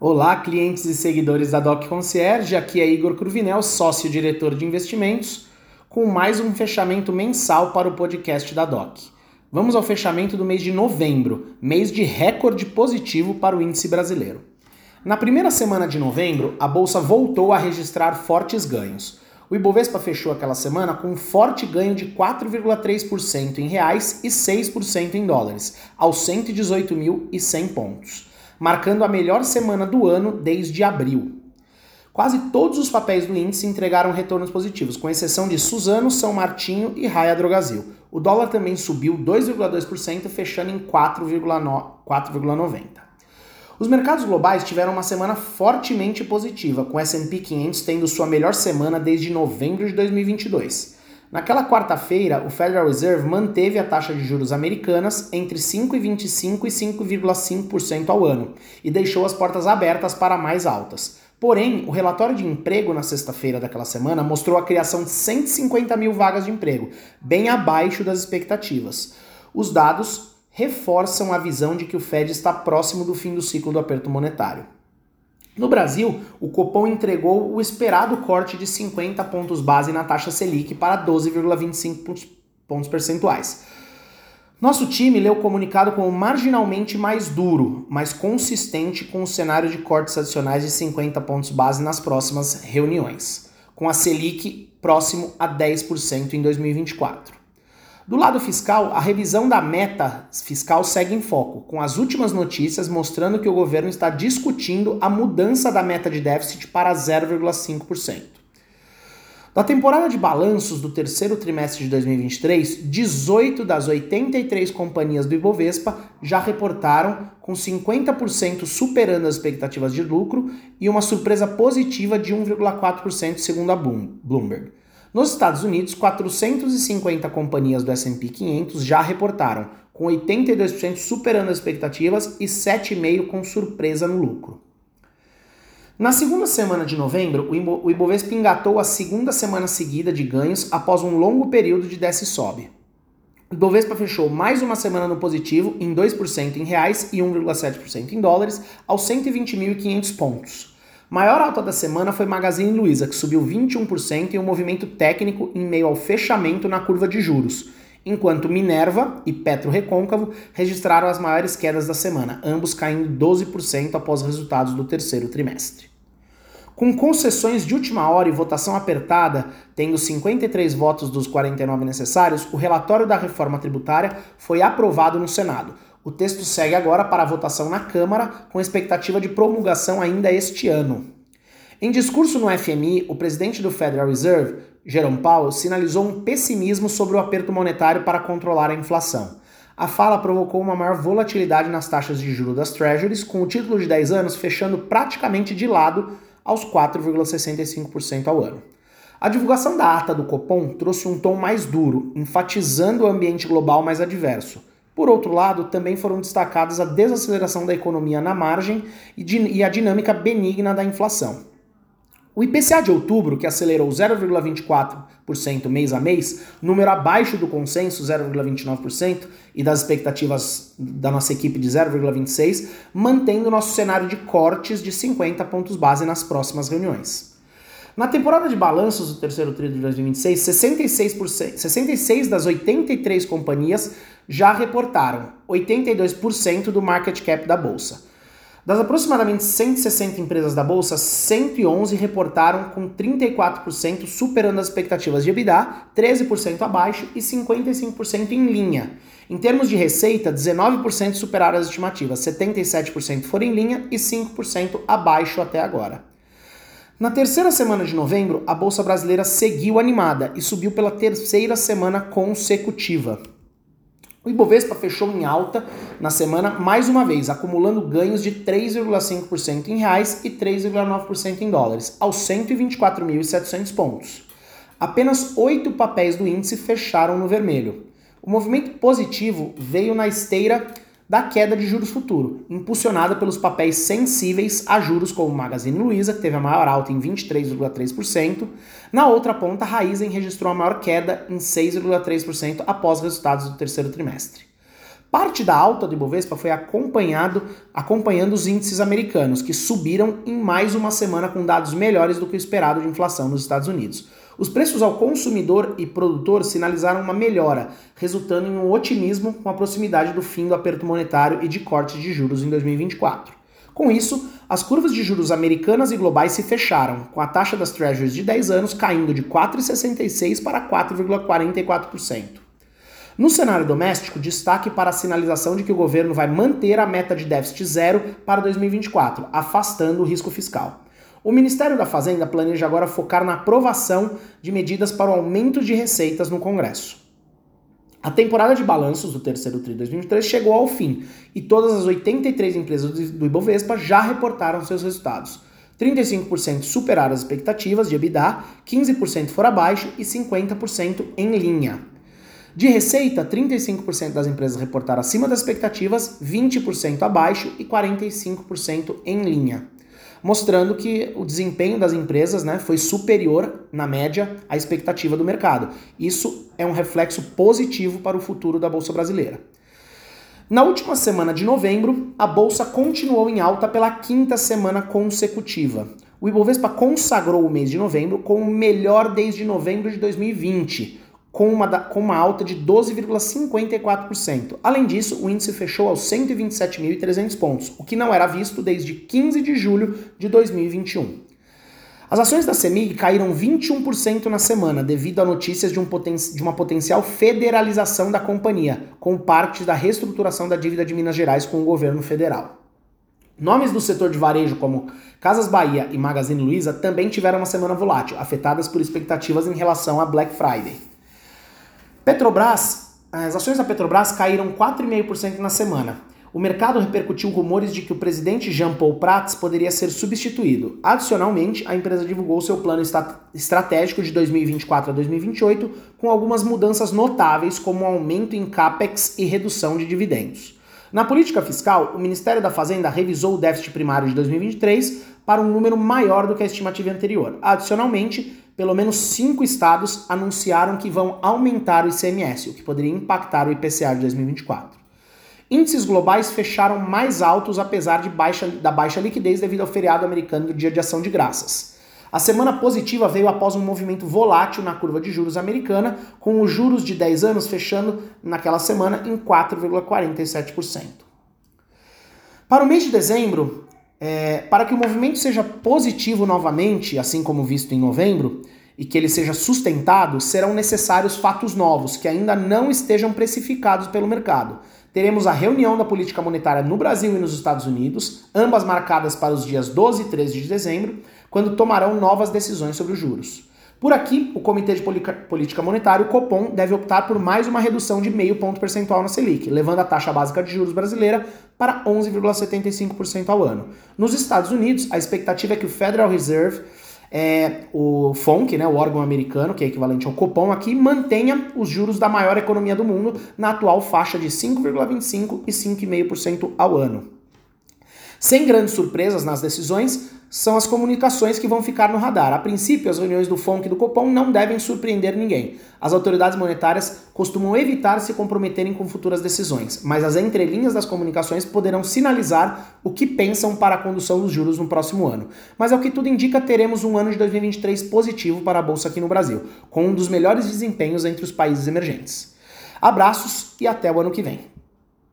Olá, clientes e seguidores da Doc Concierge, aqui é Igor Cruvinel, sócio-diretor de investimentos, com mais um fechamento mensal para o podcast da Doc. Vamos ao fechamento do mês de novembro, mês de recorde positivo para o índice brasileiro. Na primeira semana de novembro, a bolsa voltou a registrar fortes ganhos. O Ibovespa fechou aquela semana com um forte ganho de 4,3% em reais e 6% em dólares, aos 118.100 pontos, marcando a melhor semana do ano desde abril. Quase todos os papéis do índice entregaram retornos positivos, com exceção de Suzano, São Martinho e Raia Drogasil. O dólar também subiu 2,2%, fechando em 4,90. Os mercados globais tiveram uma semana fortemente positiva, com o S&P 500 tendo sua melhor semana desde novembro de 2022. Naquela quarta-feira, o Federal Reserve manteve a taxa de juros americanas entre 5,25% e 5,5% ao ano e deixou as portas abertas para mais altas. Porém, o relatório de emprego na sexta-feira daquela semana mostrou a criação de 150 mil vagas de emprego, bem abaixo das expectativas. Os dados reforçam a visão de que o Fed está próximo do fim do ciclo do aperto monetário. No Brasil, o Copom entregou o esperado corte de 50 pontos base na taxa Selic para 12,25 pontos percentuais. Nosso time leu o comunicado como marginalmente mais duro, mas consistente com o cenário de cortes adicionais de 50 pontos base nas próximas reuniões, com a Selic próximo a 10% em 2024. Do lado fiscal, a revisão da meta fiscal segue em foco, com as últimas notícias mostrando que o governo está discutindo a mudança da meta de déficit para 0,5%. Da temporada de balanços do terceiro trimestre de 2023, 18 das 83 companhias do Ibovespa já reportaram com 50% superando as expectativas de lucro e uma surpresa positiva de 1,4% segundo a Bloomberg. Nos Estados Unidos, 450 companhias do S&P 500 já reportaram, com 82% superando as expectativas e 7,5% com surpresa no lucro. Na segunda semana de novembro, o Ibovespa engatou a segunda semana seguida de ganhos após um longo período de desce e sobe. O Ibovespa fechou mais uma semana no positivo, em 2% em reais e 1,7% em dólares, aos 120.500 pontos. Maior alta da semana foi Magazine Luiza, que subiu 21% em um movimento técnico em meio ao fechamento na curva de juros, enquanto Minerva e Petro Recôncavo registraram as maiores quedas da semana, ambos caindo 12% após resultados do terceiro trimestre. Com concessões de última hora e votação apertada, tendo 53 votos dos 49 necessários, o relatório da reforma tributária foi aprovado no Senado o texto segue agora para a votação na Câmara, com expectativa de promulgação ainda este ano. Em discurso no FMI, o presidente do Federal Reserve, Jerome Powell, sinalizou um pessimismo sobre o aperto monetário para controlar a inflação. A fala provocou uma maior volatilidade nas taxas de juros das Treasuries, com o título de 10 anos fechando praticamente de lado aos 4,65% ao ano. A divulgação da ata do Copom trouxe um tom mais duro, enfatizando o ambiente global mais adverso. Por outro lado, também foram destacadas a desaceleração da economia na margem e a dinâmica benigna da inflação. O IPCA de outubro, que acelerou 0,24% mês a mês, número abaixo do consenso 0,29% e das expectativas da nossa equipe de 0,26%, mantendo nosso cenário de cortes de 50 pontos base nas próximas reuniões. Na temporada de balanços do terceiro trimestre de 2026, 66%, 66 das 83 companhias já reportaram 82% do market cap da bolsa. Das aproximadamente 160 empresas da bolsa, 111 reportaram com 34% superando as expectativas de EBITDA, 13% abaixo e 55% em linha. Em termos de receita, 19% superaram as estimativas, 77% foram em linha e 5% abaixo até agora. Na terceira semana de novembro, a bolsa brasileira seguiu animada e subiu pela terceira semana consecutiva. O Ibovespa fechou em alta na semana mais uma vez, acumulando ganhos de 3,5% em reais e 3,9% em dólares, aos 124.700 pontos. Apenas oito papéis do índice fecharam no vermelho. O movimento positivo veio na esteira da queda de juros futuro, impulsionada pelos papéis sensíveis a juros como Magazine Luiza, que teve a maior alta em 23,3%. Na outra ponta, a Raizen registrou a maior queda em 6,3% após resultados do terceiro trimestre. Parte da alta do Ibovespa foi acompanhado, acompanhando os índices americanos, que subiram em mais uma semana com dados melhores do que o esperado de inflação nos Estados Unidos. Os preços ao consumidor e produtor sinalizaram uma melhora, resultando em um otimismo com a proximidade do fim do aperto monetário e de corte de juros em 2024. Com isso, as curvas de juros americanas e globais se fecharam, com a taxa das Treasuries de 10 anos caindo de 4,66% para 4,44%. No cenário doméstico, destaque para a sinalização de que o governo vai manter a meta de déficit zero para 2024, afastando o risco fiscal. O Ministério da Fazenda planeja agora focar na aprovação de medidas para o aumento de receitas no Congresso. A temporada de balanços do terceiro TRI 2023 chegou ao fim e todas as 83 empresas do Ibovespa já reportaram seus resultados. 35% superaram as expectativas de EBITDA, 15% foram abaixo e 50% em linha. De receita, 35% das empresas reportaram acima das expectativas, 20% abaixo e 45% em linha mostrando que o desempenho das empresas né, foi superior, na média, à expectativa do mercado. Isso é um reflexo positivo para o futuro da Bolsa Brasileira. Na última semana de novembro, a bolsa continuou em alta pela quinta semana consecutiva. O Ibovespa consagrou o mês de novembro como o melhor desde novembro de 2020, com uma, com uma alta de 12,54%. Além disso, o índice fechou aos 127.300 pontos, o que não era visto desde 15 de julho de 2021. As ações da CEMIG caíram 21% na semana devido a notícias de, um poten de uma potencial federalização da companhia, com parte da reestruturação da dívida de Minas Gerais com o governo federal. Nomes do setor de varejo como Casas Bahia e Magazine Luiza também tiveram uma semana volátil, afetadas por expectativas em relação a Black Friday. Petrobras, as ações da Petrobras caíram 4,5% na semana. O mercado repercutiu rumores de que o presidente Jean Paul Prats poderia ser substituído. Adicionalmente, a empresa divulgou seu plano estratégico de 2024 a 2028, com algumas mudanças notáveis, como aumento em capex e redução de dividendos. Na política fiscal, o Ministério da Fazenda revisou o déficit primário de 2023 para um número maior do que a estimativa anterior. Adicionalmente, pelo menos cinco estados anunciaram que vão aumentar o ICMS, o que poderia impactar o IPCA de 2024. Índices globais fecharam mais altos apesar baixa, da baixa liquidez devido ao feriado americano do Dia de Ação de Graças. A semana positiva veio após um movimento volátil na curva de juros americana, com os juros de 10 anos fechando naquela semana em 4,47%. Para o mês de dezembro, é, para que o movimento seja positivo novamente, assim como visto em novembro, e que ele seja sustentado, serão necessários fatos novos que ainda não estejam precificados pelo mercado. Teremos a reunião da política monetária no Brasil e nos Estados Unidos, ambas marcadas para os dias 12 e 13 de dezembro, quando tomarão novas decisões sobre os juros. Por aqui, o Comitê de Política Monetária, o Copom, deve optar por mais uma redução de meio ponto percentual na Selic, levando a taxa básica de juros brasileira para 11,75% ao ano. Nos Estados Unidos, a expectativa é que o Federal Reserve, é, o FONC, né, o órgão americano, que é equivalente ao Copom aqui, mantenha os juros da maior economia do mundo na atual faixa de 5,25% e 5,5% ao ano. Sem grandes surpresas nas decisões, são as comunicações que vão ficar no radar. A princípio, as reuniões do FONC e do Copom não devem surpreender ninguém. As autoridades monetárias costumam evitar se comprometerem com futuras decisões, mas as entrelinhas das comunicações poderão sinalizar o que pensam para a condução dos juros no próximo ano. Mas ao que tudo indica, teremos um ano de 2023 positivo para a bolsa aqui no Brasil, com um dos melhores desempenhos entre os países emergentes. Abraços e até o ano que vem.